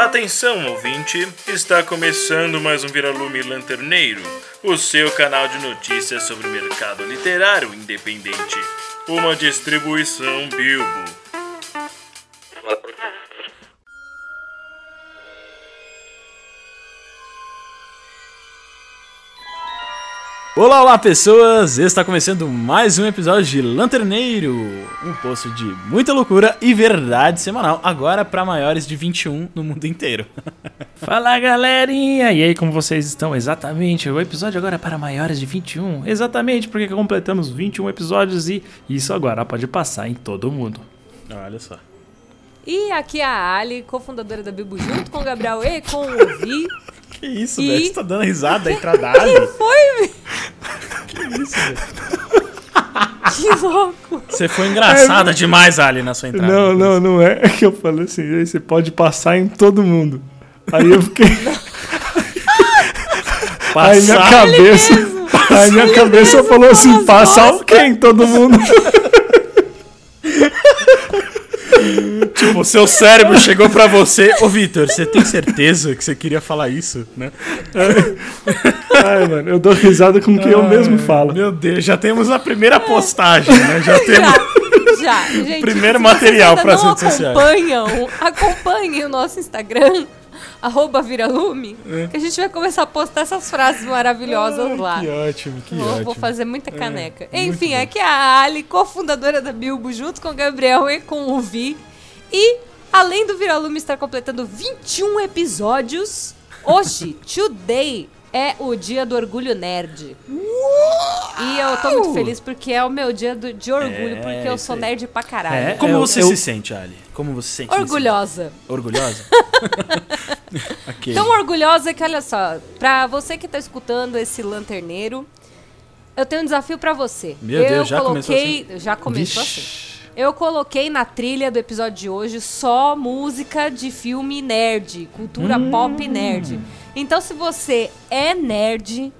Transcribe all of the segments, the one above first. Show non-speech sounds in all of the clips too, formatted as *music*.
Atenção, ouvinte! Está começando mais um Viralume Lanterneiro, o seu canal de notícias sobre o mercado literário independente. Uma distribuição Bilbo. Olá, olá pessoas! Está começando mais um episódio de Lanterneiro, um posto de muita loucura e verdade semanal, agora para maiores de 21 no mundo inteiro. *laughs* Fala galerinha! E aí, como vocês estão? Exatamente, o episódio agora é para maiores de 21. Exatamente, porque completamos 21 episódios e isso agora pode passar em todo mundo. Olha só. E aqui é a Ali, cofundadora da Bibo, junto com o Gabriel e com o Vi. Que isso, E- velho? Você tá dando risada aí *laughs* pra Dali? Que foi, Vi? Que isso, velho? Que louco! Você foi engraçada demais, Ali, na sua entrada. Não, não, não é que eu falei assim, você pode passar em todo mundo. Aí eu fiquei. *laughs* Aí minha Passar. cabeça. Aí minha cabeça falou assim: passar o quê em todo mundo? *laughs* Tipo, o seu cérebro chegou pra você. Ô, Vitor, você tem certeza que você queria falar isso, né? Ai, mano, eu dou risada com o que eu mesmo falo. Meu Deus, já temos a primeira postagem, né? Já temos. Já, *laughs* já. Gente, Primeiro se material vocês ainda pras não redes sociais. acompanham, acompanhem o nosso Instagram, *laughs* arroba Viralume, É. que a gente vai começar a postar essas frases maravilhosas lá. Que ótimo, que Vou, ótimo. vou fazer muita caneca. muito Enfim, aqui é a Ali, cofundadora da Bilbo, junto com o Gabriel e com o Vi. E, além do Viralume estar completando 21 episódios, hoje, *laughs* today, é o dia do orgulho nerd. E eu tô muito feliz porque é o meu dia do- de orgulho, É, porque eu sou aí. nerd pra caralho. É, Como Eu- você eu- se sente, Ali? Como você se sente? Orgulhosa. Orgulhosa? *laughs* ok. Tão orgulhosa que, olha só, pra você que tá escutando esse lanterneiro, eu tenho um desafio pra você. Meu eu Deus, já começou coloquei, Já começou assim. Vixe. Eu coloquei na trilha do episódio de hoje só música de filme nerd, cultura Hum. pop nerd. Então, se você é nerd,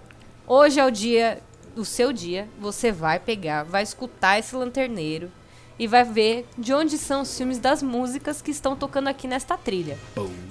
hoje é o dia, o seu dia, você vai pegar, vai escutar esse lanterneiro e vai ver de onde são os filmes das músicas que estão tocando aqui nesta trilha.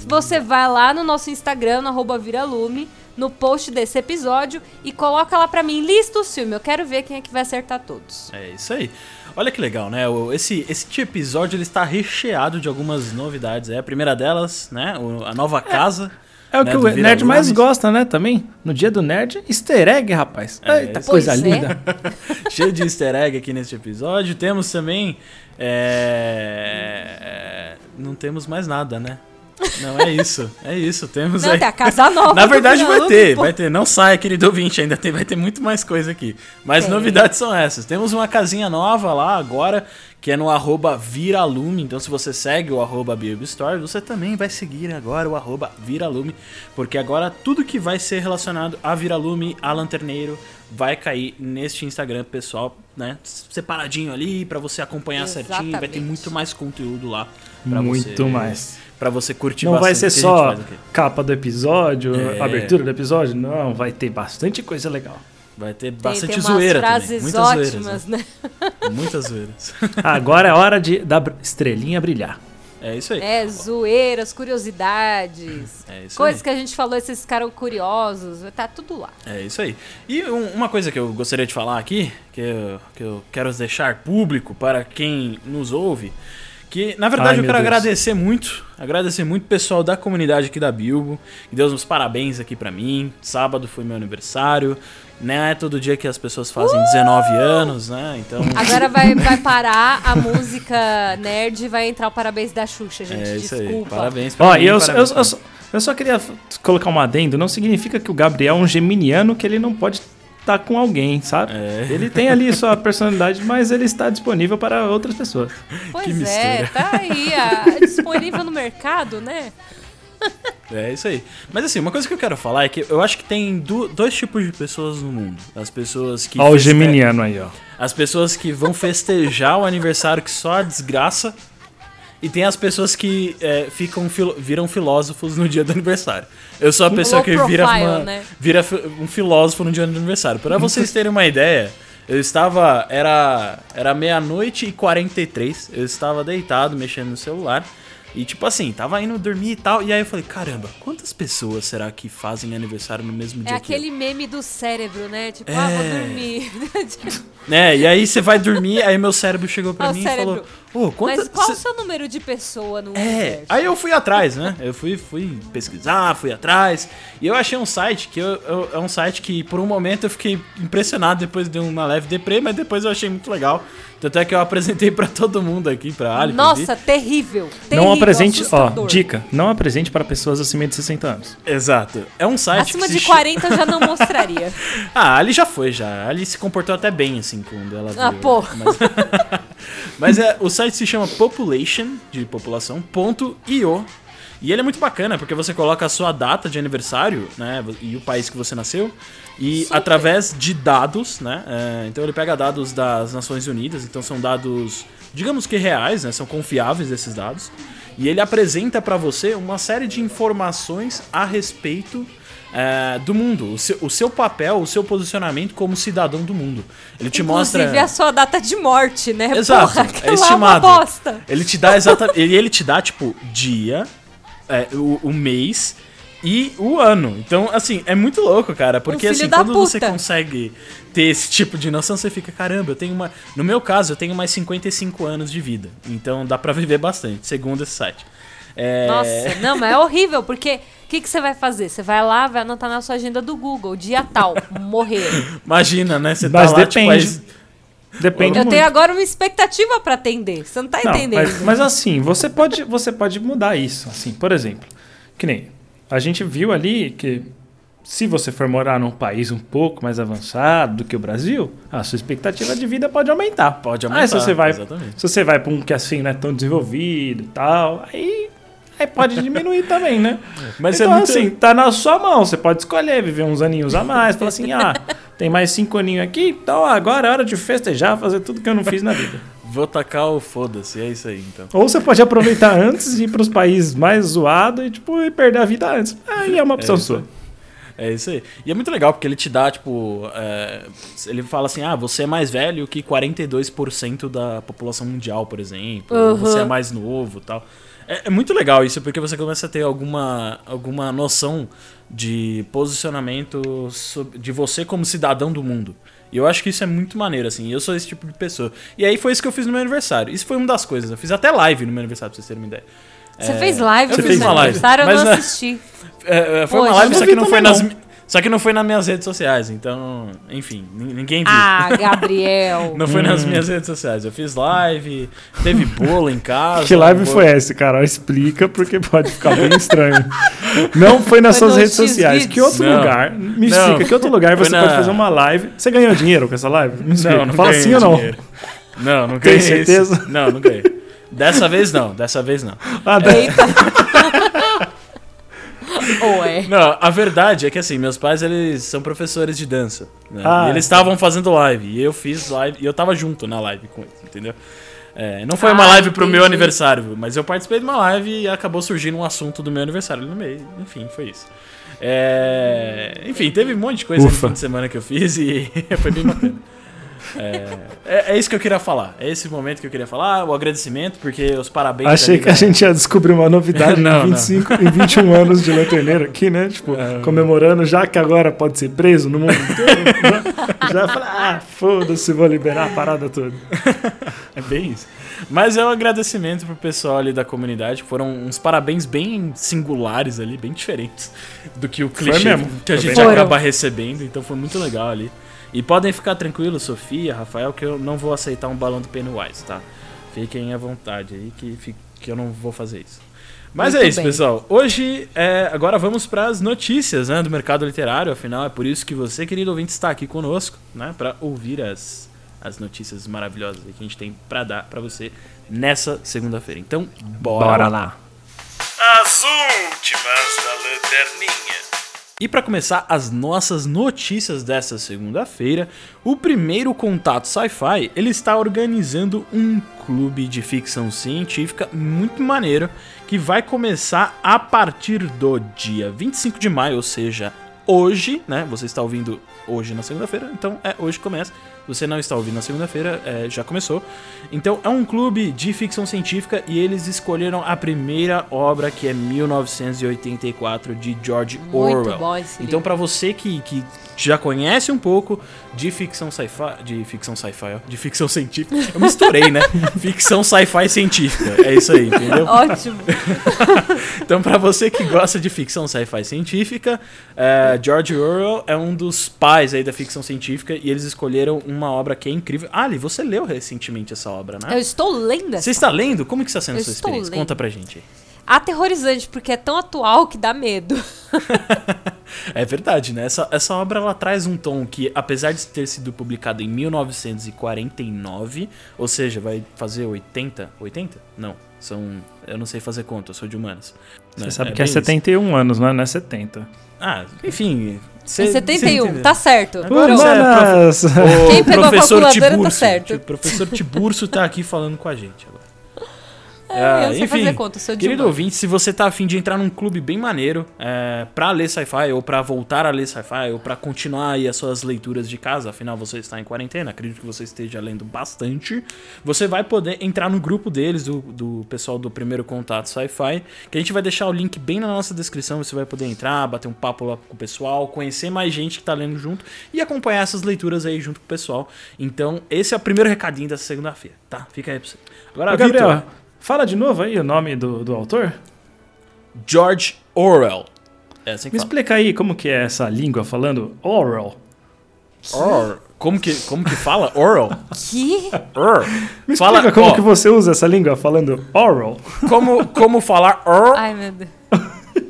Você vai lá no nosso Instagram, no arroba Viralume, no post desse episódio e coloca lá pra mim, lista os filmes. Eu quero ver quem é que vai acertar todos. É isso aí. Olha que legal, né? Esse, esse episódio ele está recheado de algumas novidades. É a primeira delas, né? A nova casa. É o né, que o nerd mais gosta, né? Também. No dia do nerd, easter egg, rapaz. É, Eita, isso- coisa é. linda. *laughs* Cheio de easter egg aqui neste episódio. Temos também. é, Não temos mais nada, né? Não é isso. É isso. Temos Não, aí. tem a casa nova. Na verdade vai ter, pô. vai ter. Não saia, querido ouvinte, ainda tem, vai ter muito mais coisa aqui. Mas Tem. novidades são essas. Temos uma casinha nova lá agora, que é no arroba Viralume. Então se você segue o arroba Store, você também vai seguir agora o arroba Viralume. Porque agora tudo que vai ser relacionado a Viralume, a Lanterneiro, vai cair neste Instagram pessoal, né? Separadinho ali, pra você acompanhar certinho. Vai ter Exatamente. muito mais conteúdo lá. Pra Muito você, mais. Pra você curtir Não vai bastante ser a gente só capa do episódio, É. abertura do episódio. Não, vai ter bastante coisa legal. Vai ter Tem, bastante tem umas zoeira também. frases Muitas zoeiras. ótimas, né? né? Muitas zoeiras. Agora é hora de da estrelinha brilhar. É isso aí. É, zoeiras, curiosidades. É isso coisas aí. que a gente falou, esses ficaram curiosos. Tá tudo lá. É isso aí. E um- uma coisa que eu gostaria de falar aqui, que eu, que eu quero deixar público para quem nos ouve, que na verdade Ai, eu quero Deus. agradecer muito, agradecer muito o pessoal da comunidade aqui da Bilbo, que deu uns parabéns aqui pra mim. Sábado foi meu aniversário, né? É todo dia que as pessoas fazem 19 anos, né? Então Agora vai, *laughs* vai parar a música nerd e vai entrar o parabéns da Xuxa, gente. é isso aí. Desculpa. Parabéns pra Ó, mim, e eu, eu, parabéns eu, só- eu só queria colocar um adendo. Não significa que o Gabriel é um geminiano que ele não pode estar com alguém, sabe? É. Ele tem ali sua *laughs* personalidade, mas ele está disponível para outras pessoas. Pois Que é, mistura. tá aí, a- disponível no mercado, né? *laughs* É isso aí. Mas assim, uma coisa que eu quero falar é que eu acho que tem du- dois tipos de pessoas no mundo. As pessoas que. Ó, o geminiano aí, ó. As pessoas que vão festejar o aniversário que só a desgraça. E tem as pessoas que é, ficam filo- viram filósofos no dia do aniversário. Eu sou a pessoa que vira, profile, uma- né? vira um filósofo no dia do aniversário. Para vocês terem uma ideia, eu estava. Era, era meia-noite e 43. Eu estava deitado, mexendo no celular. E tipo assim, tava indo dormir e tal. E aí eu falei, caramba, quantas pessoas será que fazem aniversário no mesmo É dia que eu? aquele meme do cérebro, né? Tipo, ah, vou É. dormir. *laughs* É, e aí você vai dormir, aí meu cérebro chegou pra mim e falou, ô, quantas... Mas qual cê- o seu número de pessoa no É, universo? aí eu fui atrás, né? Eu fui, fui pesquisar, fui atrás. E eu achei um site que eu, eu- é um site que por um momento eu fiquei impressionado depois de uma leve deprê, mas depois eu achei muito legal. Tanto é que eu apresentei *laughs* pra todo mundo aqui, pra Ali. Nossa, Vi. terrível. Não terrível, apresente, ó, dica, não apresente para pessoas acima de 60 anos. Exato. É um site Acima que de se 40 eu já não mostraria. *laughs* Ah, a Ali já foi, já. A Ali se comportou até bem, assim, quando ela viu. Ah, pô. Mas, *laughs* mas é, o site se chama population, de população, ponto .io. E ele é muito bacana, porque você coloca a sua data de aniversário, né, e o país que você nasceu, e Super. através de dados, né, é, então ele pega dados das Nações Unidas, então são dados, digamos que reais, né, são confiáveis esses dados, e ele apresenta pra você uma série de informações a respeito é, do mundo, o seu, o seu papel, o seu posicionamento como cidadão do mundo. Ele te Inclusive mostra. a sua data de morte, né? Exato, Porra, é lá estimado. uma bosta. Ele te dá exatamente. *laughs* ele, ele te dá, tipo, dia, é, o, o mês e o ano. Então, assim, é muito louco, cara. Porque, Um assim, quando você puta. consegue ter esse tipo de noção, você fica, caramba, eu tenho uma. No meu caso, eu tenho mais 55 anos de vida. Então dá pra viver bastante, segundo esse site. É, Nossa, não, mas é horrível, porque que, que você vai fazer? Você vai lá, vai anotar na sua agenda do Google, dia tal, morrer. *laughs* Imagina, né? Você Mas tá lá, depende. tipo. aí- Depende Eu muito. tenho agora uma expectativa pra atender. Você não tá Não, entendendo. mas, mas assim, você pode, você pode mudar isso. Assim, por exemplo, que nem a gente viu ali que se você for morar num país um pouco mais avançado do que o Brasil, a sua expectativa de vida pode aumentar. Pode Aí aumentar. se você vai, Exatamente. se você vai para um que assim não é tão desenvolvido e tal, aí, aí pode diminuir também, né? *laughs* Mas então é muito- assim, tá na sua mão. Você pode escolher viver uns aninhos a mais, falar assim, ah, tem mais cinco aninhos aqui, então agora é hora de festejar, fazer tudo que eu não fiz na vida. Vou tacar o foda-se, é isso aí, então. Ou você pode aproveitar antes e ir pros países mais zoados e, tipo, e perder a vida antes. Aí é uma opção isso sua. É isso aí. E é muito legal porque ele te dá, tipo. é, ele fala assim: ah, você é mais velho que 42% da população mundial, por exemplo. Uhum. Você é mais novo tal. É, é muito legal isso porque você começa a ter alguma, alguma noção de posicionamento de você como cidadão do mundo. E eu acho que isso é muito maneiro, assim. e Eu sou esse tipo de pessoa. E aí foi isso que eu fiz no meu aniversário. Isso foi uma das coisas. Eu fiz até live no meu aniversário, pra vocês terem uma ideia. Você É, fez live eu no fiz uma live, aniversário, eu mas não é- assisti. É, é, foi uma live, só que não foi nas. não. Só que não foi nas minhas redes sociais, então, enfim, nin- ninguém viu. Ah, Gabriel. *laughs* Não foi nas minhas redes sociais. Eu fiz live, teve bolo em casa. Que live foi essa, cara? Explica, porque pode ficar bem estranho. *laughs* Não foi nas Foi suas no redes sociais. Que outro Não. lugar? Me Não. explica, que outro lugar Foi você na- pode fazer uma live? Você ganhou dinheiro com essa live? Me explica. Não, não Fala ganhei sim ou não? dinheiro. Não, não Tem ganhei. certeza? esse- Não, não ganhei. Dessa vez não, dessa vez não. Ah, da- Eita. *laughs* *laughs* Ou é. Não, a verdade é que assim, meus pais eles são professores de dança. né? Ah, e eles estavam fazendo live. E eu fiz live. E eu tava junto na live com eles, entendeu? É, não foi uma Ah, live pro meu aniversário, mas eu participei de uma live e acabou surgindo um assunto do meu aniversário no meio. Enfim, foi isso. É, enfim, teve um monte de coisa no Ufa. fim de semana que eu fiz e *laughs* foi bem bacana. É, é, é isso que eu queria falar. É esse momento que eu queria falar, o agradecimento, porque os parabéns. Achei que a gente ia descobrir uma novidade Não, *laughs* em não. 25 e 21 anos de lanterneiro aqui, né? Tipo, comemorando, já que agora pode ser preso no mundo inteiro. né? já falei, ah, foda-se, vou liberar a parada toda. *laughs* É bem isso. Mas é um agradecimento pro pessoal ali da comunidade. Foram uns parabéns bem singulares ali, bem diferentes do que o clichê mesmo. que a gente acaba recebendo. Então foi muito legal ali. E podem ficar tranquilos, Sofia, Rafael, que eu não vou aceitar um balão do Pennywise, tá? Fiquem à vontade aí que, que eu não vou fazer isso. Mas Muito é isso, bem. pessoal. Hoje, é, agora vamos para as notícias né, do mercado literário. Afinal, é por isso que você, querido ouvinte, está aqui conosco, né? Para ouvir as, as notícias maravilhosas que a gente tem para dar para você nessa segunda-feira. Então, bora, lá. As últimas da lanterninha. E para começar as nossas notícias dessa segunda-feira, o primeiro contato Sci-Fi, ele está organizando um clube de ficção científica muito maneiro que vai começar a partir do dia 25 de maio, ou seja, hoje, né? Você está ouvindo hoje na segunda-feira, então é hoje que começa. Você não está ouvindo na segunda-feira, é, já começou. Então é um clube de ficção científica e eles escolheram a primeira obra que é 1984 de George Muito Orwell. bom esse Então para você que, que já conhece um pouco de ficção sci-fi, de ficção sci-fi, de ficção científica, *laughs* eu misturei, né? ficção sci-fi científica, é isso aí, entendeu? *laughs* Ótimo. *laughs* Então, pra você que gosta de ficção sci-fi científica, é, George Orwell é um dos pais aí da ficção científica e eles escolheram uma obra que é incrível. Ali, você leu recentemente essa obra, Eu né? estou lendo essa Você está lendo? Como que está sendo a Eu sua experiência? lendo. Conta pra gente aí. aterrorizante, porque é tão atual que dá medo. *laughs* É verdade, né? Essa, essa obra ela traz um tom que, apesar de ter sido publicado em 1949, ou seja, vai fazer 80? 80? Não, são. Eu não sei fazer conta, eu sou de humanas. Você né? sabe que é bem isso. 71 anos, não é, não é 70. Ah, enfim. Cê- É cê 71, entendeu. tá certo. É Humanas! O Quem pegou a calculadora tá Tiburcio. certo. O professor Tiburcio tá aqui falando com a gente agora. É, Ah, eu sei enfim, fazer conta, sou Querido ouvinte, se você tá afim de entrar num clube bem maneiro é, pra ler sci-fi, ou pra voltar a ler sci-fi, ou pra continuar aí as suas leituras de casa, afinal você está em quarentena, acredito que você esteja lendo bastante, você vai poder entrar no grupo deles, do, do pessoal do Primeiro Contato Sci-Fi, que a gente vai deixar o link bem na nossa descrição, você vai poder entrar, bater um papo lá com o pessoal, conhecer mais gente que tá lendo junto e acompanhar essas leituras aí junto com o pessoal. Então, esse é o primeiro recadinho dessa segunda-feira, tá? Fica aí pra você. Agora, Gabriel, Vitor, fala de novo aí o nome do, do autor. George Orwell. É assim que Me fala. explica aí como que é essa língua falando oral. Or. Como que, como que fala? Oral? Que? Or. Me Fala, explica como ó, que você usa essa língua falando oral. como, como falar or Ai, meu Deus.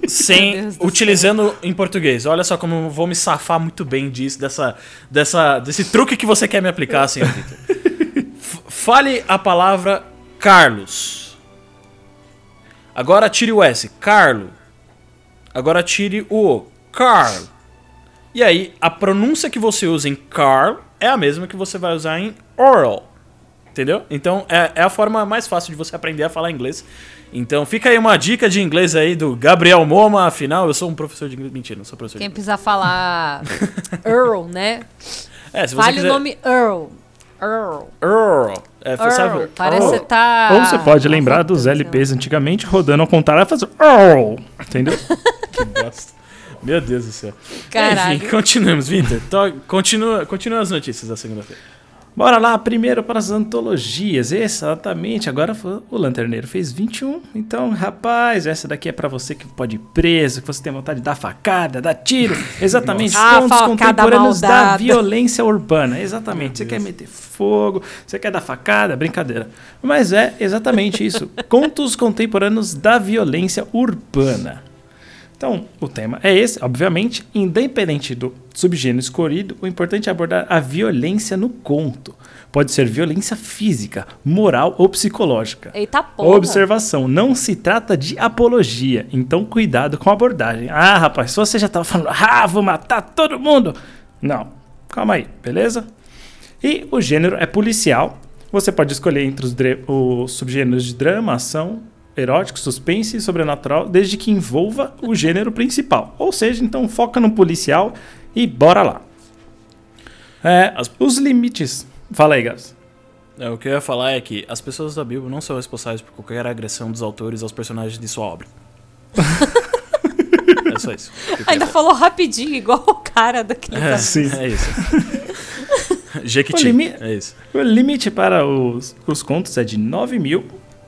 sem Meu Deus do utilizando em português. Olha só como eu vou me safar muito bem disso, dessa, dessa, desse truque que você quer me aplicar, senhor Vitor. *laughs* Fale a palavra Carlos. Agora tire o S. Carlo. Agora tire o O. Carl. E aí, a pronúncia que você usa em Carl é a mesma que você vai usar em oral. Entendeu? Então, é, é a forma mais fácil de você aprender a falar inglês. Então, fica aí uma dica de inglês aí do Gabriel Moma. Afinal, eu sou um professor de inglês. Mentira, não sou professor de Quem inglês. precisar falar *laughs* Earl, né? É, se você Fale quiser... o nome Earl. Earl. Earl. É, sabe- Earl. Parece que Earl. tá. Ou você pode lembrar dos LPs antigamente rodando ao contrário e fazer oral. Entendeu? *laughs* Que bosta. Meu Deus do céu. Caralho. Enfim, continuamos, Vitor. To- Continua, continua as notícias da segunda-feira. Bora lá, primeiro para as antologias. Exatamente, agora o Lanterneiro fez 21. Então, rapaz, essa daqui é para você que pode ir preso, que você tem vontade de dar facada, dar tiro. *laughs* Exatamente. Ah, contos contemporâneos da violência urbana. Exatamente, você quer meter fogo, você quer dar facada, brincadeira. Mas é exatamente isso. contos contemporâneos da violência urbana. Então, o tema é esse, obviamente, independente do subgênero escolhido, o importante é abordar a violência no conto. Pode ser violência física, moral ou psicológica. Eita porra. Observação, não se trata de apologia, então cuidado com a abordagem. Ah, rapaz, se você já tava falando, ah, vou matar todo mundo. Não, calma aí, beleza? E o gênero é policial. Você pode escolher entre os, os subgêneros de drama, ação, erótico, suspense e sobrenatural, desde que envolva o gênero principal. Ou seja, então foca no policial e bora lá. É, As- Os limites. Fala aí, Gabs. É, o que eu ia falar é que as pessoas da Bíblia não são responsáveis por qualquer agressão dos autores aos personagens de sua obra. *laughs* é só isso. Ainda falou rapidinho, igual o cara daquele. É, Sim. é isso. *laughs* Jequiti. O limi- É isso. O limite para os, os contos é de 9 mil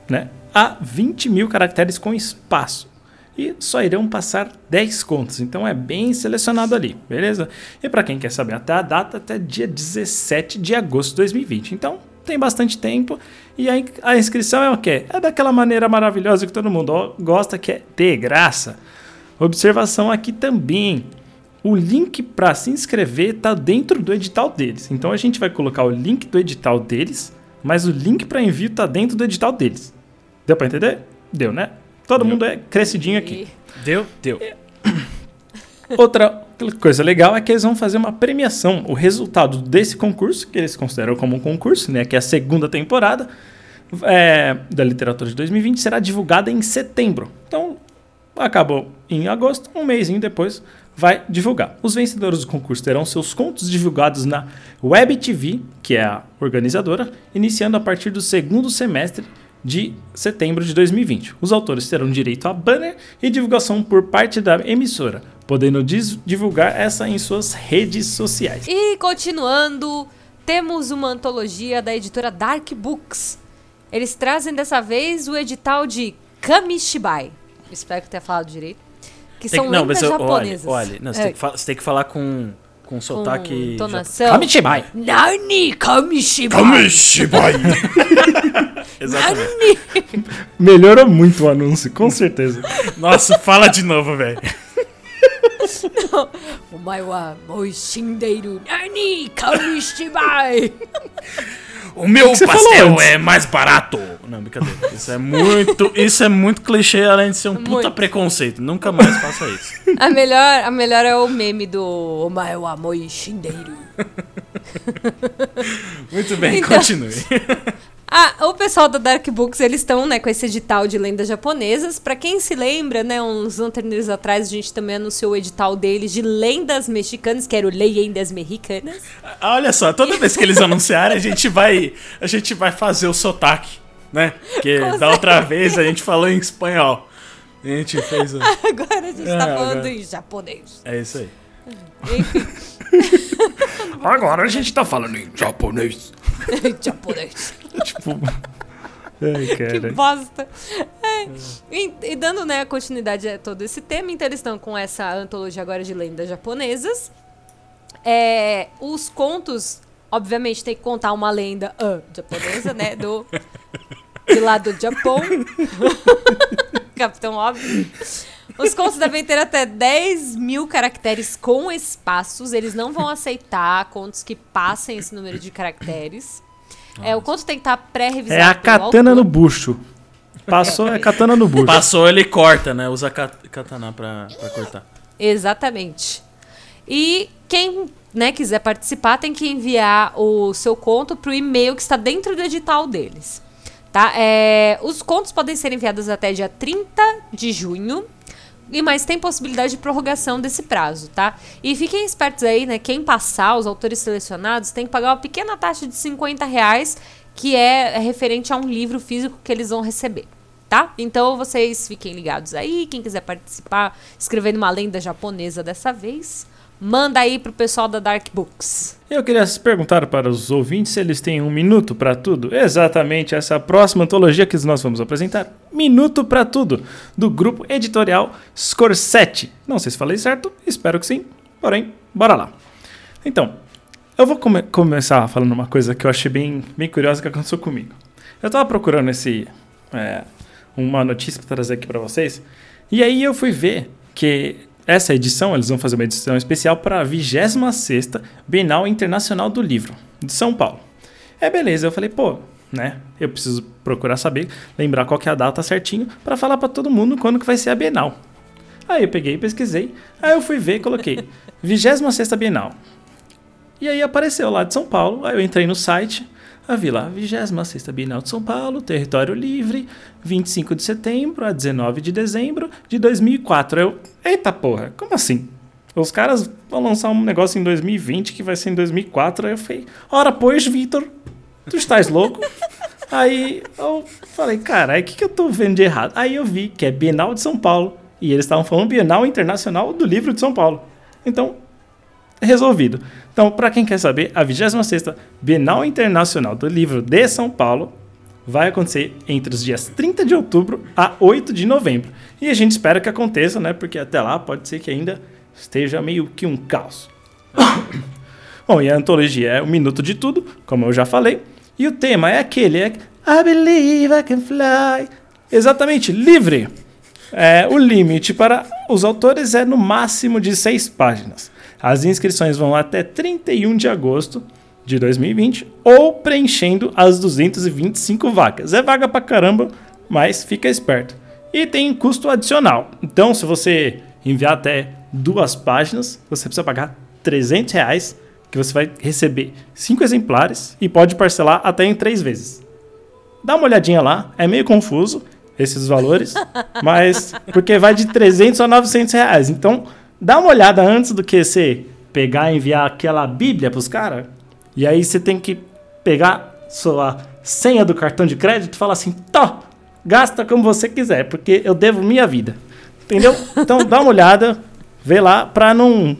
né, a 20 mil caracteres com espaço. E só irão passar 10 contos, então é bem selecionado ali, beleza? E para quem quer saber até a data, até dia 17 de agosto de 2020. Então tem bastante tempo. E a, a inscrição é o quê? É daquela maneira maravilhosa que todo mundo gosta, que é ter graça. Observação aqui também. O link para se inscrever está dentro do edital deles. Então a gente vai colocar o link do edital deles, mas o link para envio está dentro do edital deles. Deu para entender? Deu, né? Todo Deu. mundo é crescidinho aqui. Deu? Deu. Outra coisa legal é que eles vão fazer uma premiação. O resultado desse concurso, que eles consideram como um concurso, né, que é a segunda temporada é, da literatura de 2020, será divulgada em setembro. Então, acabou em agosto, um mêsinho depois vai divulgar. Os vencedores do concurso terão seus contos divulgados na Web TV, que é a organizadora, iniciando a partir do segundo semestre de setembro de 2020. Os autores terão direito a banner e divulgação por parte da emissora, podendo divulgar essa em suas redes sociais. E continuando, temos uma antologia da editora Dark Books. Eles trazem dessa vez o edital de Kamishibai. Espero que tenha falado direito. Que tem são que, não, lendas mas eu- japonesas. Olha, olha não, você, É, tem que você tem que falar com, com sotaque. entonação. Kamishibai. Nani Kamishibai. Kamishibai! *laughs* Exatamente. Melhorou muito o anúncio, com certeza. Nossa, fala de novo, velho. *laughs* Omae wa moishindeiru nani Kamishibai. *laughs* O meu falou pastel é mais barato. Não, brincadeira. Isso é muito, isso é muito clichê, além de ser um puta Muito. preconceito. Nunca mais faça isso. A melhor, a melhor é o meme do Omae wa moishindeiru. *laughs* Muito bem, Então- continue. *laughs* Ah, o pessoal da Dark Books, eles estão, né, com esse edital de lendas japonesas. Pra quem se lembra, né, uns lanterneiros atrás, a gente também anunciou o edital deles de lendas mexicanas, que era o Leyendas Mexicanas. Ah, Olha só, toda vez que eles anunciarem, a gente vai, a gente vai fazer o sotaque, né? Porque Com da outra vez a gente falou em espanhol. A gente fez o... Agora a gente tá É, falando agora. em japonês. É isso aí. Enfim, *laughs* Agora a gente tá falando em japonês. *laughs* japonês. Tipo. *laughs* Ai, Que bosta. É. E, e dando né, continuidade a todo esse tema, então eles estão com essa antologia agora de lendas japonesas. É, os contos, obviamente, tem que contar uma lenda ah, japonesa, né? Do, de lá do Japão. *laughs* Capitão óbvio. Os contos devem ter até 10 mil caracteres com espaços. Eles não vão aceitar contos que passem esse número de caracteres. É, o conto tem que estar pré-revisado. É a katana autor. no bucho. Passou, é katana no bucho. Passou, ele corta, né? Usa kat- katana pra, pra cortar. Exatamente. E quem né, quiser participar tem que enviar o seu conto para o e-mail que está dentro do edital deles. Tá? É, os contos podem ser enviados até dia 30 de junho. E mas tem possibilidade de prorrogação desse prazo, tá? E fiquem espertos aí, né? Quem passar, os autores selecionados, tem que pagar uma pequena taxa de 50 reais, que é referente a um livro físico que eles vão receber tá? Então vocês fiquem ligados aí. Quem quiser participar, escrevendo uma lenda japonesa dessa vez, manda aí pro pessoal da Dark Books. Eu queria perguntar para os ouvintes se eles têm um minuto para tudo. Exatamente essa próxima antologia que nós vamos apresentar. Minuto para tudo, do grupo editorial Scorsese. Não sei se falei certo, espero que sim. Porém, bora lá. Então, eu vou come- começar falando uma coisa que eu achei bem, bem curiosa que aconteceu comigo. Eu tava procurando esse é, uma notícia para trazer aqui para vocês, e aí eu fui ver que essa edição, eles vão fazer uma edição especial para a 26ª Bienal Internacional do Livro, de São Paulo. É beleza, eu falei, pô, né? Eu preciso procurar saber, lembrar qual que é a data certinho para falar para todo mundo quando que vai ser a Bienal. Aí eu peguei pesquisei, aí eu fui ver e coloquei *laughs* 26ª Bienal. E aí apareceu lá de São Paulo, aí eu entrei no site, aí vi lá, 26ª Bienal de São Paulo, Território Livre, 25 de setembro a 19 de dezembro de 2004. Eu, eita porra, como assim? Os caras vão lançar um negócio em 2020 que vai ser em 2004. Aí eu falei, ora pois, Vitor, tu estás louco? *laughs* aí eu falei, cara, o que, que eu tô vendo de errado? Aí eu vi que é Bienal de São Paulo. E eles estavam falando Bienal Internacional do Livro de São Paulo. Então, resolvido. Então, para quem quer saber, a 26ª Bienal Internacional do Livro de São Paulo vai acontecer entre os dias 30 de outubro a 8 de novembro. E a gente espera que aconteça, né? Porque até lá pode ser que ainda esteja meio que um caos. *coughs* Bom, e a antologia é o Minuto de Tudo, como eu já falei. E o tema é aquele, é I believe I can fly. Exatamente, livre. É, o limite para os autores é no máximo de seis páginas. As inscrições vão até 31 de agosto de 2020 ou preenchendo as 225 vagas. É vaga pra caramba, mas fica esperto. E tem custo adicional. Então, se você enviar até duas páginas, você precisa pagar 300 reais, que você vai receber cinco exemplares e pode parcelar até em três vezes. Dá uma olhadinha lá, é meio confuso. esses valores, *laughs* mas porque vai de 300 a 900 reais. Então, dá uma olhada antes do que você pegar e enviar aquela bíblia pros caras. E aí você tem que pegar sua senha do cartão de crédito e falar assim, tó, gasta como você quiser, porque eu devo minha vida. Entendeu? *laughs* Então, dá uma olhada, vê lá, pra não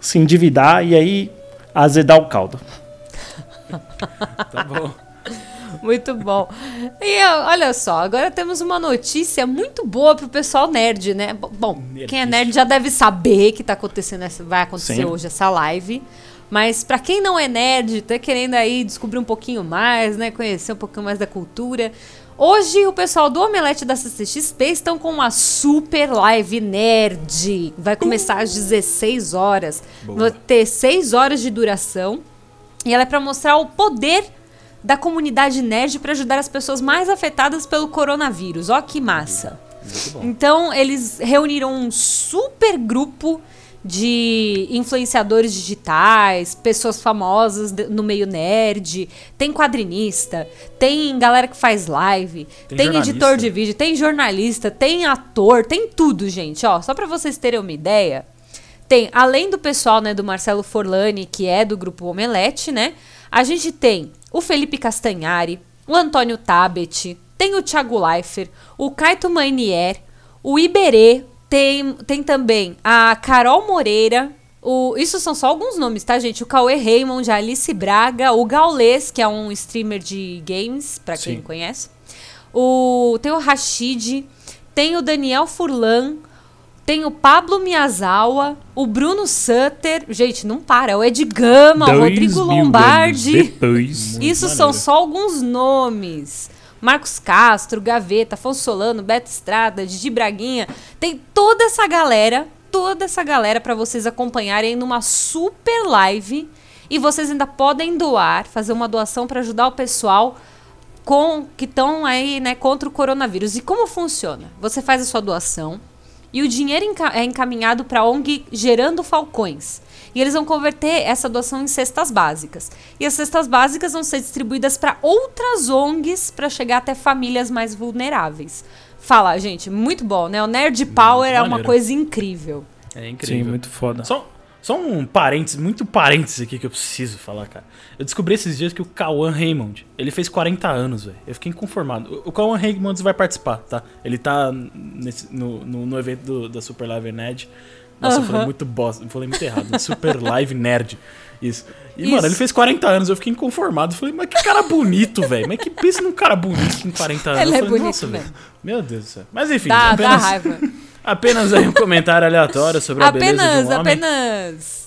se endividar e aí azedar o caldo. *laughs* Tá bom. Muito bom. E olha só, agora temos uma notícia muito boa pro pessoal nerd, né? Bo- Bom, quem é nerd já deve saber que tá acontecendo vai acontecer Sim. hoje essa live. Mas pra quem não é nerd, tá querendo aí descobrir um pouquinho mais, né, conhecer um pouquinho mais da cultura, hoje o pessoal do Omelete da CCXP estão com uma super live nerd. Vai começar às 16 horas. Vai ter 6 horas de duração. E ela é pra mostrar o poder da comunidade nerd para ajudar as pessoas mais afetadas pelo coronavírus. Ó que massa. Então, eles reuniram um super grupo de influenciadores digitais, pessoas famosas no meio nerd, tem quadrinista, tem galera que faz live, Tem tem, editor de vídeo, tem jornalista, tem ator, tem tudo, gente, ó. Só para vocês terem uma ideia, tem, além do pessoal, né, do Marcelo Forlani, que é do grupo Omelete, né? A gente tem o Felipe Castanhari, o Antônio Tabet, tem o Thiago Leifert, o Kaito Mainier, o Iberê, tem, tem também a Carol Moreira, o, isso são só alguns nomes, tá, gente? O Cauê Raymond, a Alice Braga, o Gaules, que é um streamer de games, pra quem Sim. conhece. O, tem o Rashid, tem o Daniel Furlan, tem o Pablo Miyazawa, o Bruno Sutter, gente, não para, o Ed Gama, o Rodrigo Lombardi. Isso são só alguns nomes. Marcos Castro, Gaveta, Afonso Solano, Beto Estrada, Didi Braguinha. Tem toda essa galera, toda essa galera para vocês acompanharem numa super live. E vocês ainda podem doar, fazer uma doação para ajudar o pessoal com que estão aí, né, contra o coronavírus. E como funciona? Você faz a sua doação e o dinheiro é encaminhado para a ONG Gerando Falcões. E eles vão converter essa doação em cestas básicas. E as cestas básicas vão ser distribuídas para outras ONGs para chegar até famílias mais vulneráveis. Fala, gente, muito bom, né? O Nerd Power é uma coisa incrível. É Sim, incrível. muito foda. Só, só um parênteses, muito parênteses aqui que eu preciso falar, cara. Eu descobri esses dias que o Cauã Raymond, ele fez 40 anos, velho. Eu fiquei inconformado. O, Cauã Raymond vai participar, tá? Ele tá nesse- no, no, no evento do- da Super Live Nerd. Nossa, eu falei muito bosta, eu falei muito errado. *laughs* Super Live Nerd. Isso. E, Isso. mano, ele fez 40 anos, eu fiquei inconformado. Falei, mas que cara bonito, velho. Mas que pensa num cara bonito com 40 anos. Ele é falei, bonito velho. Meu Deus do céu. Mas enfim, Dá, dá apenas, raiva. *laughs* apenas aí um comentário aleatório sobre a beleza de apenas, um homem. apenas.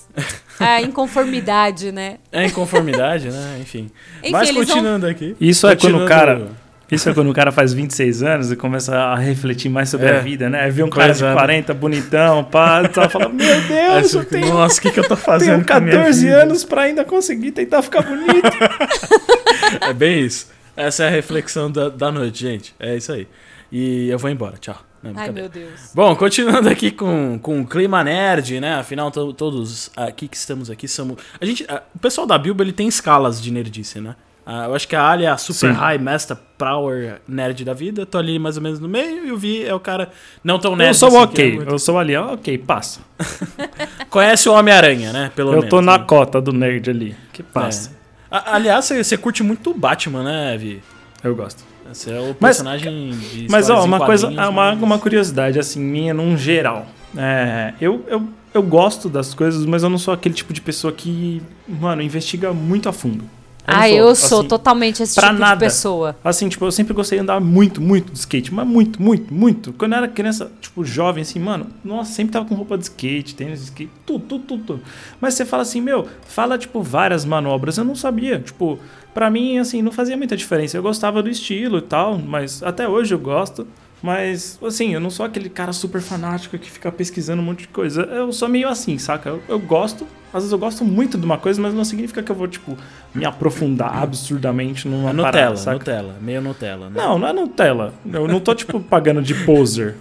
A inconformidade, né? É inconformidade, né? Enfim. Enfim, Mas eles vão- continuando aqui. Isso é quando o Continuando- cara. Isso é quando o cara faz 26 anos e começa a refletir mais sobre É. a vida, né? Aí vê um cara de Coisa, né? 40, bonitão, pá, e fala, meu *laughs* Deus, eu tenho, Nossa, o que, que eu tô fazendo? tenho com a minha 14 vida?" anos pra ainda conseguir tentar ficar bonito. *laughs* É bem isso. Essa é a reflexão da, da noite, gente. É isso aí. E eu vou embora. Tchau. Não, Ai, brincadeira. meu Deus. Bom, continuando aqui com, com o clima nerd, né? Afinal, to- todos aqui que estamos aqui somos. A gente, a- o pessoal da Bilbo ele tem escalas de nerdice, né? Ah, eu acho que a Ali é a super Sim. high master power nerd da vida. Tô ali mais ou menos no meio e o Vi é o cara não tão nerd. eu sou assim, é ok, muito- eu sou ali, ó, ok, passa. *laughs* Conhece o Homem-Aranha, né? Pelo eu menos. tô na né? cota do nerd ali, que passa. É. A- Aliás, você, você curte muito o Batman, né, Vi? Eu gosto. Você é o Mas- personagem de Mas ó, uma coisa, ah, uma, mas- uma curiosidade assim minha num geral. É, eu, eu, eu gosto das coisas, mas eu não sou aquele tipo de pessoa que, mano, investiga muito a fundo. não Ah, eu sou assim, totalmente esse pra tipo nada. de pessoa. Assim, tipo, eu sempre gostei de andar muito, muito de skate, mas muito, muito, muito. Quando eu era criança, tipo, jovem, assim, mano, nossa, sempre tava com roupa de skate, tênis de skate, tudo, tudo, tudo, tudo. Mas você fala assim, meu, fala, tipo, várias manobras, eu não sabia. Tipo, pra mim, assim, não fazia muita diferença. Eu gostava do estilo e tal, mas até hoje eu gosto. Mas, assim, eu não sou aquele cara super fanático que fica pesquisando um monte de coisa. Eu sou meio assim, saca? Eu, eu gosto, às vezes eu gosto muito de uma coisa, mas não significa que eu vou, tipo, me aprofundar absurdamente numa É parada, Nutella, saca? Nutella, meio Nutella, né? Não, não é Nutella. Eu não tô, tipo, pagando de poser.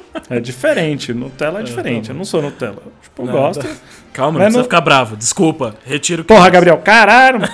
*laughs* É diferente. Nutella é diferente. Eu não sou Nutella. Tipo, eu Não, gosto. tá. Calma, não precisa não- ficar bravo. Desculpa, retiro Porra. Gabriel, caralho. *laughs*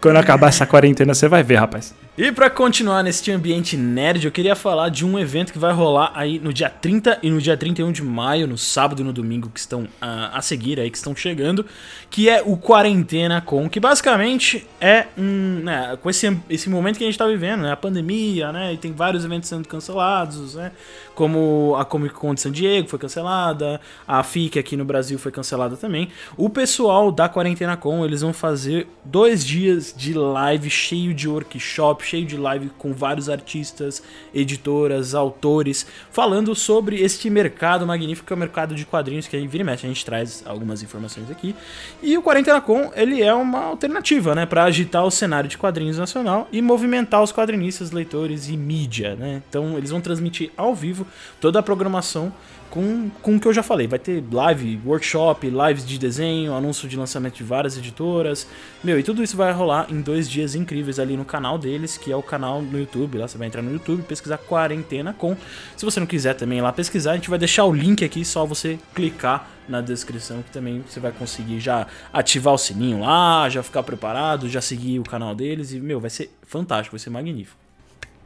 Quando acabar essa quarentena, você vai ver, rapaz. E pra continuar nesse ambiente nerd, eu queria falar de um evento que vai rolar aí no dia 30 e no dia 31 de maio, no sábado e no domingo que estão a, a seguir aí, que estão chegando, que é o Quarentena Com, que basicamente é um, né, com esse, esse momento que a gente tá vivendo, né, a pandemia, né, e tem vários eventos sendo cancelados, né, como a Comic Con de San Diego foi cancelada, a FIC aqui no Brasil foi cancelada também. O pessoal da Quarentena Com, eles vão fazer dois dias de live cheio de workshop, cheio de live com vários artistas, editoras, autores, falando sobre este mercado magnífico que é o mercado de quadrinhos que aí vira e mexe, a gente traz algumas informações aqui. E o Quarentena Com, ele é uma alternativa, né, para agitar o cenário de quadrinhos nacional e movimentar os quadrinistas, leitores e mídia, né? Então, eles vão transmitir ao vivo toda a programação com, com o que eu já falei. Vai ter live, workshop, lives de desenho, anúncio de lançamento de várias editoras. Meu, e tudo isso vai rolar em dois dias incríveis ali no canal deles, que é o canal no YouTube. Lá você vai entrar no YouTube, pesquisar Quarentena com. Se você não quiser também lá pesquisar, a gente vai deixar o link aqui, só você clicar na descrição que também você vai conseguir já ativar o sininho lá, já ficar preparado, já seguir o canal deles e meu, vai ser fantástico, vai ser magnífico.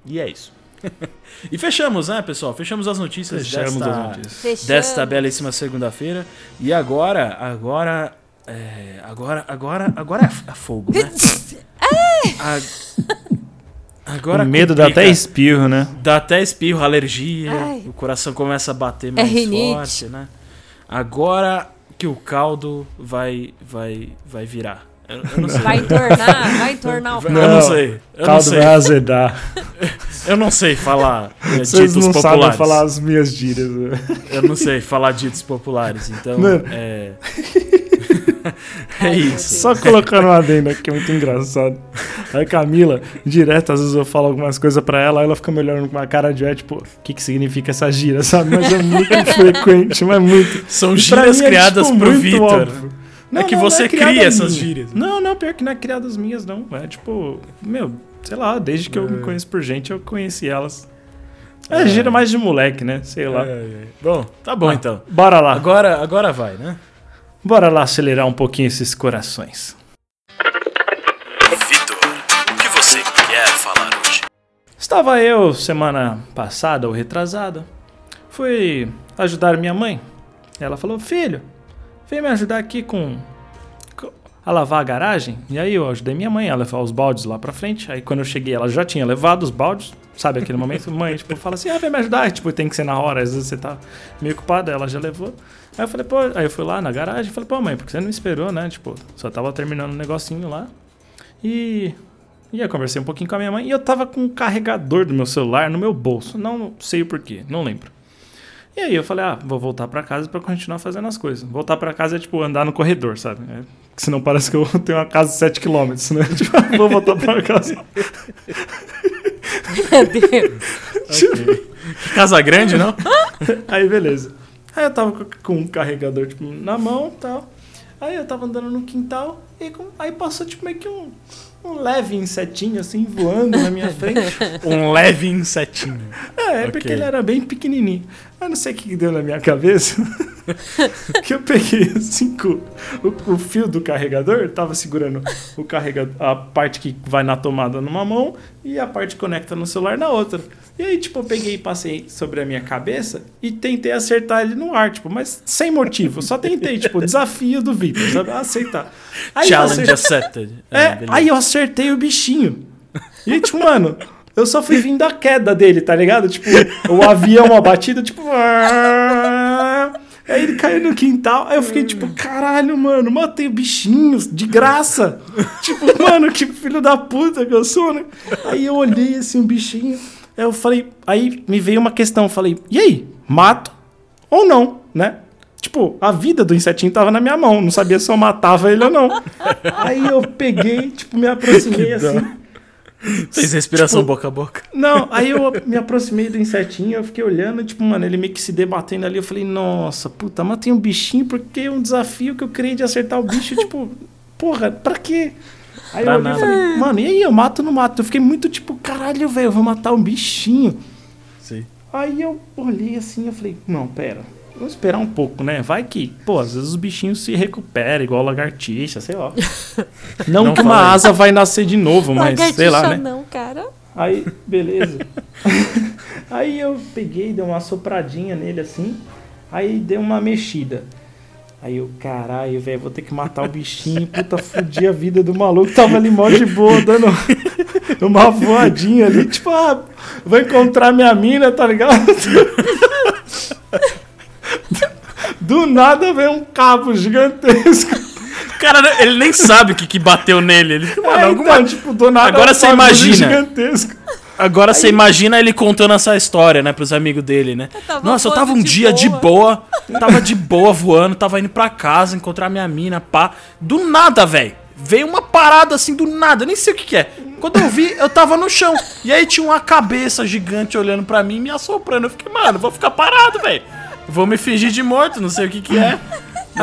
E é isso. E fechamos, né, pessoal? Fechamos as notícias Fechamos desta, as notícias. Desta belíssima segunda-feira. E agora, agora, é, agora, agora, agora é fogo, né? *laughs* A- agora o medo dá complica. até espirro, né? Dá até espirro, alergia, Ai. o coração começa a bater mais rinite. forte, né? Agora que o caldo vai, vai, vai virar. Eu, eu não sei. Vai entornar, vai entornar o Eu Não. não caldo. sei. Eu não Caldo sei. vai azedar. Eu não sei falar é, Vocês ditos não sabem populares. falar as minhas gírias. né? Eu não sei falar ditos populares, então Mano. é. *laughs* é isso. Só colocando um adendo aqui, que é muito engraçado. Aí Camila, direto, às vezes eu falo algumas coisas pra ela, aí ela fica me olhando com uma cara de é, tipo, o que que significa essa gíria, sabe? Mas é muito *laughs* frequente, mas muito. São pra gírias mim é, criadas tipo, pro Vitor. Óbvio. É que você criada cria essas minha. gírias. Não, não, pior que não é criadas minhas, não. É tipo, meu, sei lá, desde que eu me conheço por gente, eu conheci elas. É, É. gira mais de moleque, né? Sei lá. É, é. Bom, tá bom Ah, então. Bora lá. Agora, agora vai, né? Bora lá acelerar um pouquinho esses corações. Vitor, o que você quer falar hoje? Estava eu, semana passada ou retrasada, fui ajudar minha mãe. Ela falou: Filho, vem me ajudar aqui com. a lavar a garagem. E aí eu ajudei minha mãe a levar os baldes lá pra frente. Aí quando eu cheguei, ela já tinha levado os baldes. Sabe aquele momento? *laughs* Mãe, tipo, fala assim: ah, vem me ajudar. E, tipo, tem que ser na hora. Às vezes você tá meio ocupado, ela já levou. Aí eu falei: pô, aí eu fui lá na garagem e falei: pô, mãe, porque você não esperou, né? Tipo, só tava terminando um negocinho lá. E e aí eu conversei um pouquinho com a minha mãe e eu tava com um carregador do meu celular no meu bolso. Não sei o porquê, não lembro. E aí eu falei, ah, vou voltar pra casa pra continuar fazendo as coisas. Voltar pra casa é tipo andar no corredor, sabe? É, senão parece que eu *laughs* tenho uma casa de 7 km, né? *laughs* Tipo, ah, vou voltar pra casa. *laughs* Meu Deus. Casa Grande, não? Aí beleza. Aí eu tava com- um carregador tipo, na mão e tal. Aí eu tava andando no quintal e aí passou tipo meio que um, um leve insetinho assim voando na minha frente. *laughs* Um leve insetinho. É, é Ok. porque ele era bem pequenininho. Eu não sei o que deu na minha cabeça. *laughs* que eu peguei assim o, o fio do carregador, tava segurando o carregador, a parte que vai na tomada numa mão e a parte que conecta no celular na outra. E aí, tipo, eu peguei e passei sobre a minha cabeça e tentei acertar ele no ar, tipo, mas sem motivo. Só tentei, tipo, desafio do Vitor, sabe? Aceitar. Aí Challenge acertei- accepted. é, beleza. aí eu acertei o bichinho. E, tipo, mano, eu só fui vindo da queda dele, tá ligado? Tipo, o avião abatido, tipo. Aí ele caiu no quintal, aí eu fiquei tipo, caralho, mano, matei o bichinho, de graça. tipo, mano, que filho da puta que eu sou, né? Aí eu olhei assim, o bichinho, eu falei, aí me veio uma questão, eu falei, e aí, mato ou não, né? Tipo, a vida do insetinho tava na minha mão, não sabia se eu matava ele ou não. *laughs* Aí eu peguei, tipo, me aproximei assim. Fez respiração tipo- boca a boca. Não, aí eu me aproximei do insetinho, eu fiquei olhando, tipo, mano, ele meio que se debatendo ali. Eu falei, nossa, puta, matei um bichinho porque é um desafio que eu criei de acertar o bicho, tipo, porra, pra quê? Aí Pra eu olhei e falei, mano, e aí, eu mato ou não mato? Eu fiquei muito tipo, caralho, velho, eu vou matar um bichinho. Sim. Aí eu olhei assim, eu falei, não, pera, vamos esperar um pouco, né? Vai que, pô, às vezes os bichinhos se recuperam, igual lagartixa, sei lá. *laughs* Não, Não que uma asa vai nascer de novo, mas sei lá, né? não, cara. Aí, beleza. *laughs* aí eu peguei, dei uma sopradinha nele assim. Aí dei uma mexida. Aí eu, caralho, velho, vou ter que matar o bichinho. Puta, fudi a vida do maluco. Tava ali mó de boa, dando *laughs* uma voadinha ali. Tipo, ah, vou encontrar minha mina, tá ligado? *laughs* Do nada vem um cabo gigantesco. Cara, ele nem sabe o que, que bateu nele. Ele, mano, É, alguma- então, tipo, do nada Agora você imagina. Gigantesco. Agora você imagina ele contando essa história, né, pros amigos dele, né? tava Nossa, eu tava um de dia de boa. boa, *laughs* tava de boa voando, tava indo pra casa encontrar minha mina, pá. Do nada, velho. Veio uma parada assim do nada, eu nem sei o que, que é. Quando eu vi, eu tava no chão. E aí tinha uma cabeça gigante olhando pra mim, me assoprando. Eu fiquei, mano, vou ficar parado, velho. Vou me fingir de morto, não sei o que que é.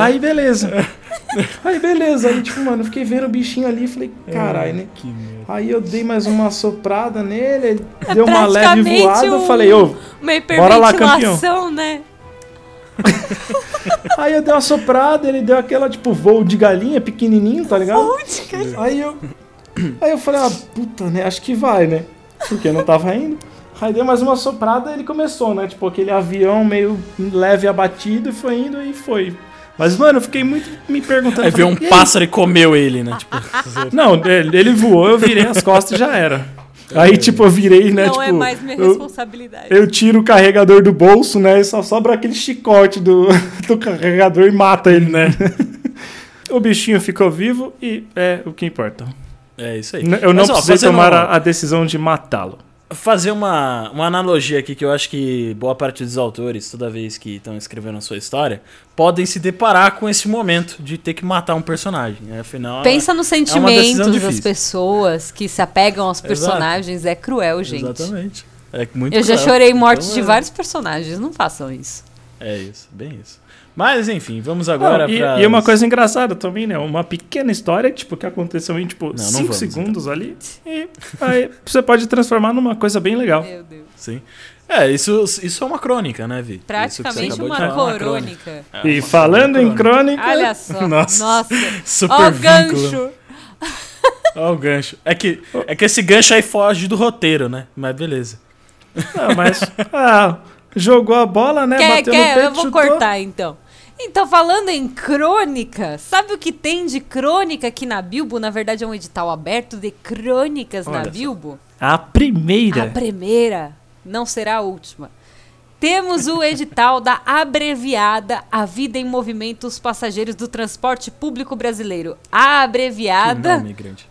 Aí, beleza. *laughs* Aí, beleza. Aí, tipo, mano, eu fiquei vendo o bichinho ali e falei, caralho, né? Que merda. Aí eu dei mais uma soprada nele, ele É deu uma leve voada, eu um- falei, ô. Bora lá, hiperventilação, né? *laughs* Aí eu dei uma soprada, ele deu aquela, tipo, voo de galinha pequenininho, tá ligado? Aí eu. Aí eu falei, ah, puta, né? Acho que vai, né? Porque não tava indo. Aí dei mais uma soprada e ele começou, né? Tipo, aquele avião meio leve abatido e foi indo e foi. Mas, mano, eu fiquei muito me perguntando. Aí veio um "E aí?" pássaro e comeu ele, né? Tipo, *laughs* Não, ele, ele voou, eu virei as costas e já era. Aí, tipo, eu virei, né? Não tipo, é mais minha eu, responsabilidade. eu tiro o carregador do bolso, né? E só sobra aquele chicote do, *laughs* do carregador e mata ele, né? *laughs* o bichinho ficou vivo e é o que importa. é isso aí. Eu não Mas, ó, precisei tomar a, a decisão de matá-lo. Fazer uma, uma analogia aqui que eu acho que boa parte dos autores, toda vez que estão escrevendo a sua história, podem se deparar com esse momento de ter que matar um personagem. né? Afinal, Pensa nos é sentimentos das difícil. pessoas que se apegam aos Exato. personagens. É cruel, gente. Exatamente. É muito Eu já cruel. chorei mortes Então, de é- vários personagens. Não façam isso. É isso, bem isso. Mas enfim, vamos agora Não, e, pra. e uma coisa engraçada também, né? Uma pequena história, tipo, que aconteceu em, tipo, não 5 vamos, segundos ali. E aí você pode transformar numa coisa bem legal. Meu Deus. Sim. É, isso, isso é uma crônica, né, Vi? Praticamente de uma falar, uma crônica. É, E uma falando em crônica... Olha só. *laughs* Nossa. Nossa. Super Ó gancho. Ó o gancho. É que, é que esse gancho aí foge do roteiro, né? Mas beleza. Não, mas... Ah, jogou a bola, né? Quer, bateu quer? no peito, Eu vou chutou. cortar então. Então, falando em crônica, sabe o que tem de crônica aqui na Bilbo? Na verdade, é um edital aberto de crônicas na Olha só. Bilbo. A primeira. A primeira não será a última. Temos o edital da abreviada A Vida em Movimento os Passageiros do Transporte Público Brasileiro. A abreviada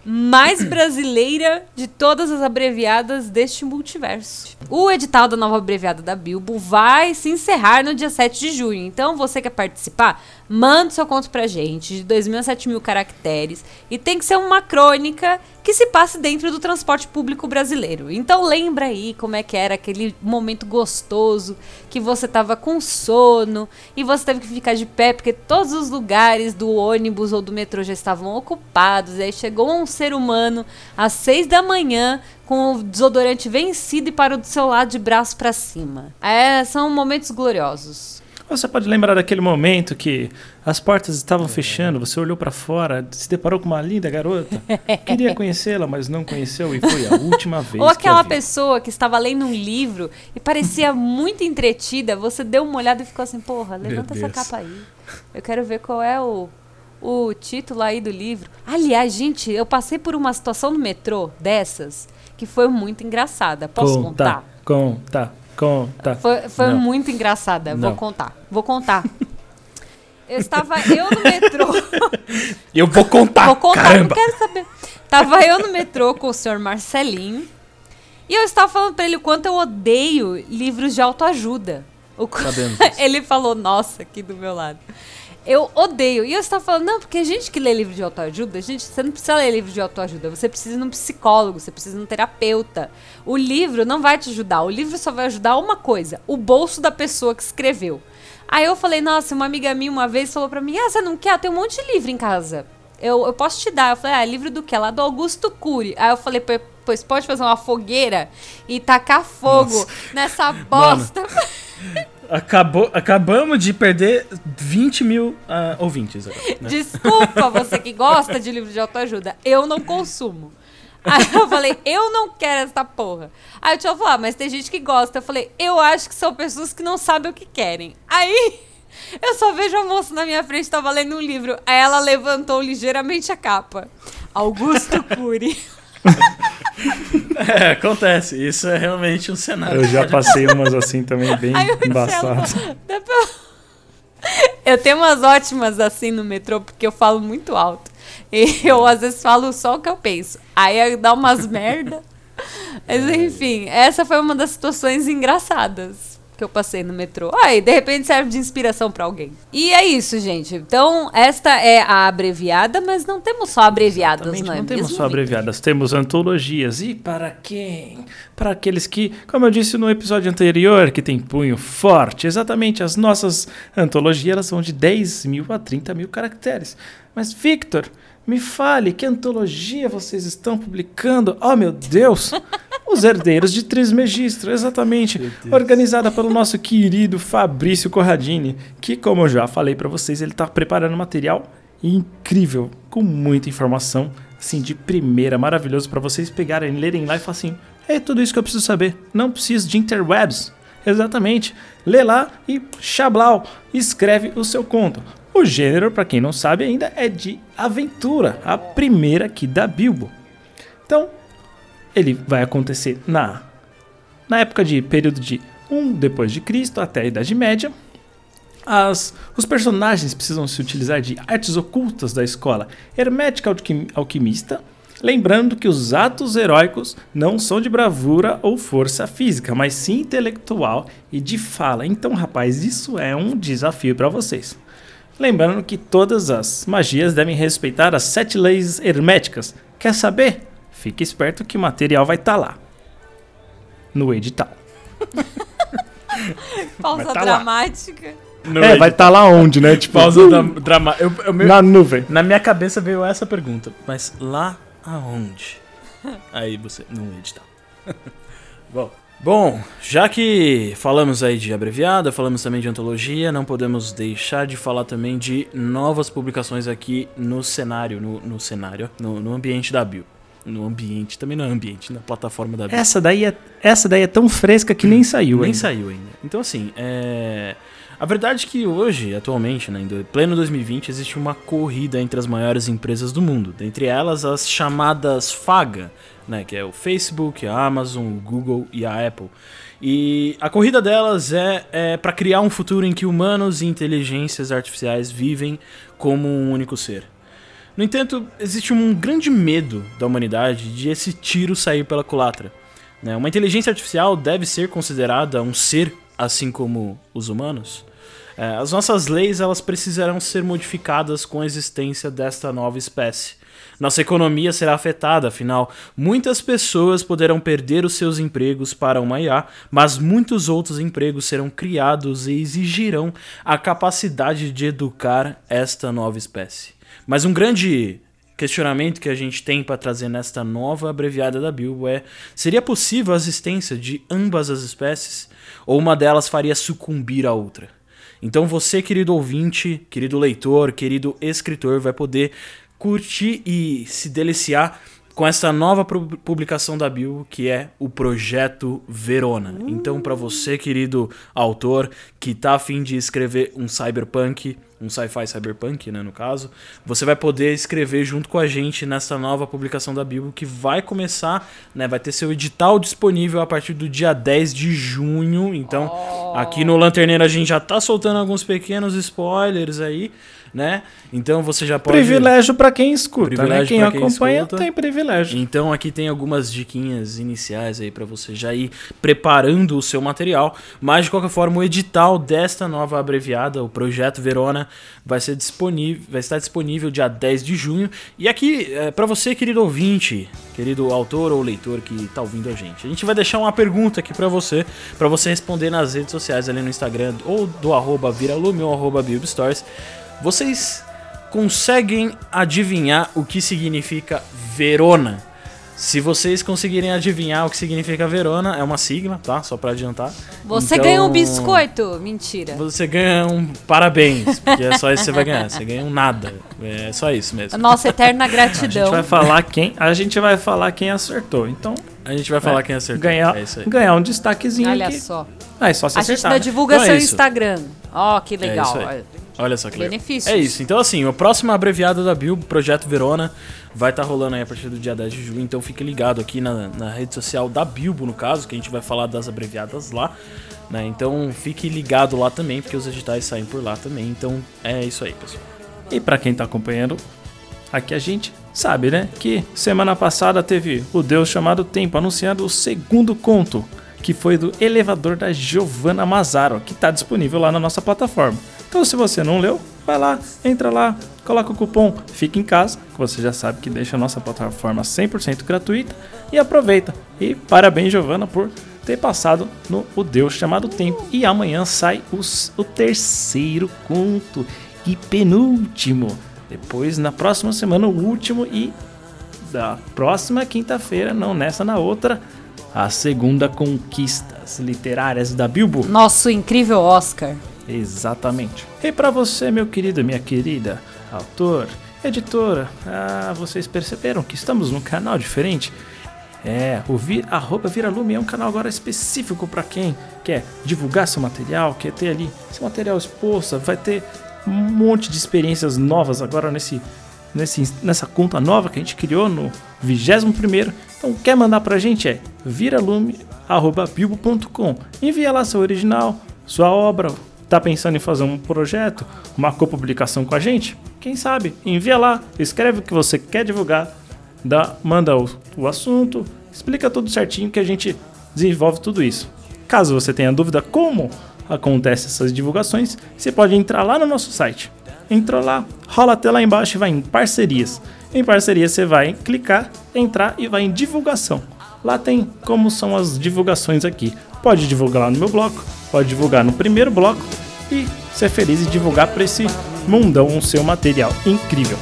mais brasileira de todas as abreviadas deste multiverso. O edital da nova abreviada da Bilbo vai se encerrar no dia 7 de junho. Então, você quer participar? Manda seu conto pra gente, de 2 mil a 7 mil caracteres. E tem que ser uma crônica que se passe dentro do transporte público brasileiro. Então, lembra aí como é que era aquele momento gostoso que você tava com sono e você teve que ficar de pé porque todos os lugares do ônibus ou do metrô já estavam ocupados. E aí chegou um ser humano às seis da manhã com o desodorante vencido e parou do seu lado de braço pra cima. É, são momentos gloriosos. Você pode lembrar daquele momento que as portas estavam fechando, você olhou pra fora, se deparou com uma linda garota, queria *laughs* conhecê-la, mas não conheceu e foi a última vez Ou que aquela viu. pessoa que estava lendo um livro e parecia muito entretida, você deu uma olhada e ficou assim, porra, levanta essa capa aí. Eu quero ver qual é o, o título aí do livro. Aliás, gente, eu passei por uma situação no metrô dessas que foi muito engraçada. Posso contar? Conta, conta. Foi, foi muito engraçada. Vou Não. contar. Vou contar. *laughs* Eu estava eu no metrô. *laughs* Eu vou contar. Vou contar, Caramba. não quero saber. Tava eu no metrô com o senhor Marcelinho. E eu estava falando pra ele o quanto eu odeio livros de autoajuda. O Sabemos *laughs* ele falou, nossa, aqui do meu lado. Eu odeio. E eu estava falando, não, porque a gente que lê livro de autoajuda, gente, você não precisa ler livro de autoajuda. Você precisa ir num psicólogo, você precisa ir num terapeuta. O livro não vai te ajudar. O livro só vai ajudar uma coisa: o bolso da pessoa que escreveu. Aí eu falei, nossa, uma amiga minha uma vez falou pra mim: ah, você não quer? Tem um monte de livro em casa. Eu, eu posso te dar. Eu falei, ah, livro do que? Lá do Augusto Cury. Aí eu falei, "Pô, pois pode fazer uma fogueira e tacar fogo Nossa. nessa bosta. *laughs* Acabou, acabamos de perder 20 mil ah, ouvintes agora. né? Desculpa você que gosta de livro de autoajuda. Eu não consumo. Aí eu falei, eu não quero essa porra. Aí o tio falou, ah, mas tem gente que gosta. Eu falei, eu acho que são pessoas que não sabem o que querem. Aí eu só vejo a moça na minha frente, tava lendo um livro. Aí ela levantou ligeiramente a capa. Augusto Cury. *laughs* É, acontece. Isso é realmente um cenário. Eu já passei umas assim também, bem embaçadas. Eu tenho umas ótimas assim no metrô, porque eu falo muito alto. E eu às vezes falo só o que eu penso. Aí dá umas merda. Mas enfim, essa foi uma das situações engraçadas que eu passei no metrô. Aí, de repente serve de inspiração pra alguém. E é isso, gente. Então, esta é a abreviada, mas não temos só abreviadas, Exatamente, não é não temos mesmo, só abreviadas, temos antologias. E para quem? Para aqueles que, como eu disse no episódio anterior, que tem punho forte. Exatamente, as nossas antologias elas vão de 10 mil a 30 mil caracteres. Mas, Victor, me fale, que antologia vocês estão publicando? Oh, meu Deus! Os Herdeiros de Trismegistro, exatamente. Organizada pelo nosso querido Fabrício Corradini, que, como eu já falei para vocês, ele está preparando material incrível, com muita informação, assim, de primeira, maravilhoso, para vocês pegarem, lerem lá e falar assim: é tudo isso que eu preciso saber, não preciso de interwebs. Exatamente. Lê lá e chablau, escreve o seu conto. O gênero, para quem não sabe ainda, é de aventura, a primeira aqui da Bilbo. Então, ele vai acontecer na na época de período de 1 depois de Cristo até a Idade Média. As, os personagens precisam se utilizar de artes ocultas da escola hermética alquim- alquimista, lembrando que os atos heróicos não são de bravura ou força física, mas sim intelectual e de fala. Então, rapaz, isso é um desafio para vocês. Lembrando que todas as magias devem respeitar as sete leis herméticas. Quer saber? Fique esperto que o material vai estar lá. No edital. *laughs* Pausa tá dramática. No é, vai estar lá onde, né? Tipo, Pausa eu, meu- na nuvem. Na minha cabeça veio essa pergunta. Mas lá aonde? *laughs* Aí você. No edital. *laughs* Bom. Bom, já que falamos aí de abreviada, falamos também de antologia, não podemos deixar de falar também de novas publicações aqui no cenário, no, no cenário, no, no ambiente da Bio. No ambiente, também no ambiente, na plataforma da Bio. Essa daí é, essa daí é tão fresca que nem saiu Nem ainda. saiu ainda. Então, assim, é... a verdade é que hoje, atualmente, né, em pleno 2020, existe uma corrida entre as maiores empresas do mundo. Dentre elas, as chamadas FAGA, né, que é o Facebook, a Amazon, o Google e a Apple. E a corrida delas é, é para criar um futuro em que humanos e inteligências artificiais vivem como um único ser. No entanto, existe um grande medo da humanidade de esse tiro sair pela culatra. né? Uma inteligência artificial deve ser considerada um ser assim como os humanos? É, as nossas leis elas precisarão ser modificadas com a existência desta nova espécie. Nossa economia será afetada, afinal, muitas pessoas poderão perder os seus empregos para uma IA, mas muitos outros empregos serão criados e exigirão a capacidade de educar esta nova espécie. Mas um grande questionamento que a gente tem para trazer nesta nova abreviada da Bilbo é: seria possível a existência de ambas as espécies? Ou uma delas faria sucumbir à outra? Então você, querido ouvinte, querido leitor, querido escritor, vai poder curtir e se deliciar com essa nova pu- publicação da Bilbo, que é o Projeto Verona. Então, para você, querido autor, que tá afim de escrever um cyberpunk, um sci-fi cyberpunk, né, no caso, você vai poder escrever junto com a gente nessa nova publicação da Bilbo, que vai começar, né, vai ter seu edital disponível a partir do dia 10 de junho. Então, aqui no Lanterneiro a gente já tá soltando alguns pequenos spoilers aí, né? Então você já pode Privilégio pra quem escuta, né? Privilégio Quem pra quem acompanha escuta. tem privilégio. então aqui tem algumas diquinhas iniciais aí pra você já ir preparando o seu material, mas de qualquer forma o edital desta nova abreviada, o projeto Verona, vai ser disponível, vai estar disponível dia 10 de junho. E aqui é, para você, querido ouvinte, querido autor ou leitor que tá ouvindo a gente, a gente vai deixar uma pergunta aqui pra você, pra você responder nas redes sociais ali no Instagram ou do arroba viralume ou arroba Bibstores. Vocês conseguem adivinhar o que significa Verona? Se vocês conseguirem adivinhar o que significa Verona, é uma sigla, tá? Só pra adiantar. Você Então, ganha um biscoito? Mentira. Você ganha um parabéns, porque é só isso que você vai ganhar. Você ganha um nada. É só isso mesmo. A nossa eterna *laughs* A gente gratidão. vai falar quem, a gente vai falar quem acertou. Então, A gente vai falar é, quem acertou. ganhar, É isso aí. ganhar um destaquezinho Olha aqui. só. Ah, é só se A gente acertar. ainda né? divulga Então é seu isso. Instagram. Ó, que legal. Olha só que legal. Benefícios. É isso. Então, assim, o próximo abreviado da Bilbo, Projeto Verona, vai estar rolando aí a partir do dia 10 de junho. Então, fique ligado aqui na, na rede social da Bilbo, no caso, que a gente vai falar das abreviadas lá. Né? Então, fique ligado lá também, porque os editais saem por lá também. Então, é isso aí, pessoal. E pra quem tá acompanhando aqui a gente sabe, né, que semana passada teve o Deus chamado Tempo anunciando o segundo conto, que foi do Elevador da Giovanna Mazaro, que tá disponível lá na nossa plataforma. Então se você não leu, vai lá, entra lá, coloca o cupom Fica em Casa, que você já sabe que deixa a nossa plataforma 100% gratuita e aproveita. E parabéns Giovanna por ter passado no O Deus chamado Tempo. E amanhã sai os- o terceiro conto e penúltimo. Depois, na próxima semana, o último e da próxima quinta-feira, não nessa, na outra, a segunda Conquistas Literárias da Bilbo. Nosso incrível Oscar. Exatamente. E para você, meu querido, minha querida, autor, editora, ah, vocês perceberam que estamos num canal diferente? É, o vi, arroba Viralume é um canal agora específico para quem quer divulgar seu material, quer ter ali seu material exposto, vai ter um monte de experiências novas agora nesse, nesse nessa conta nova que a gente criou no 21º. Então, quer mandar pra gente é viralume@bilbo.com. Envia lá seu original, sua obra, tá pensando em fazer um projeto, uma copublicação com a gente? Quem sabe? Envia lá, escreve o que você quer divulgar, dá, manda o, o assunto, explica tudo certinho que a gente desenvolve tudo isso. Caso você tenha dúvida como acontecem essas divulgações, você pode entrar lá no nosso site. Entrou lá, rola até lá embaixo e vai em parcerias. Em parcerias você vai clicar, entrar e vai em divulgação. Lá tem como são as divulgações aqui. Pode divulgar lá no meu bloco, pode divulgar no primeiro bloco e ser feliz e divulgar para esse mundão o seu material incrível.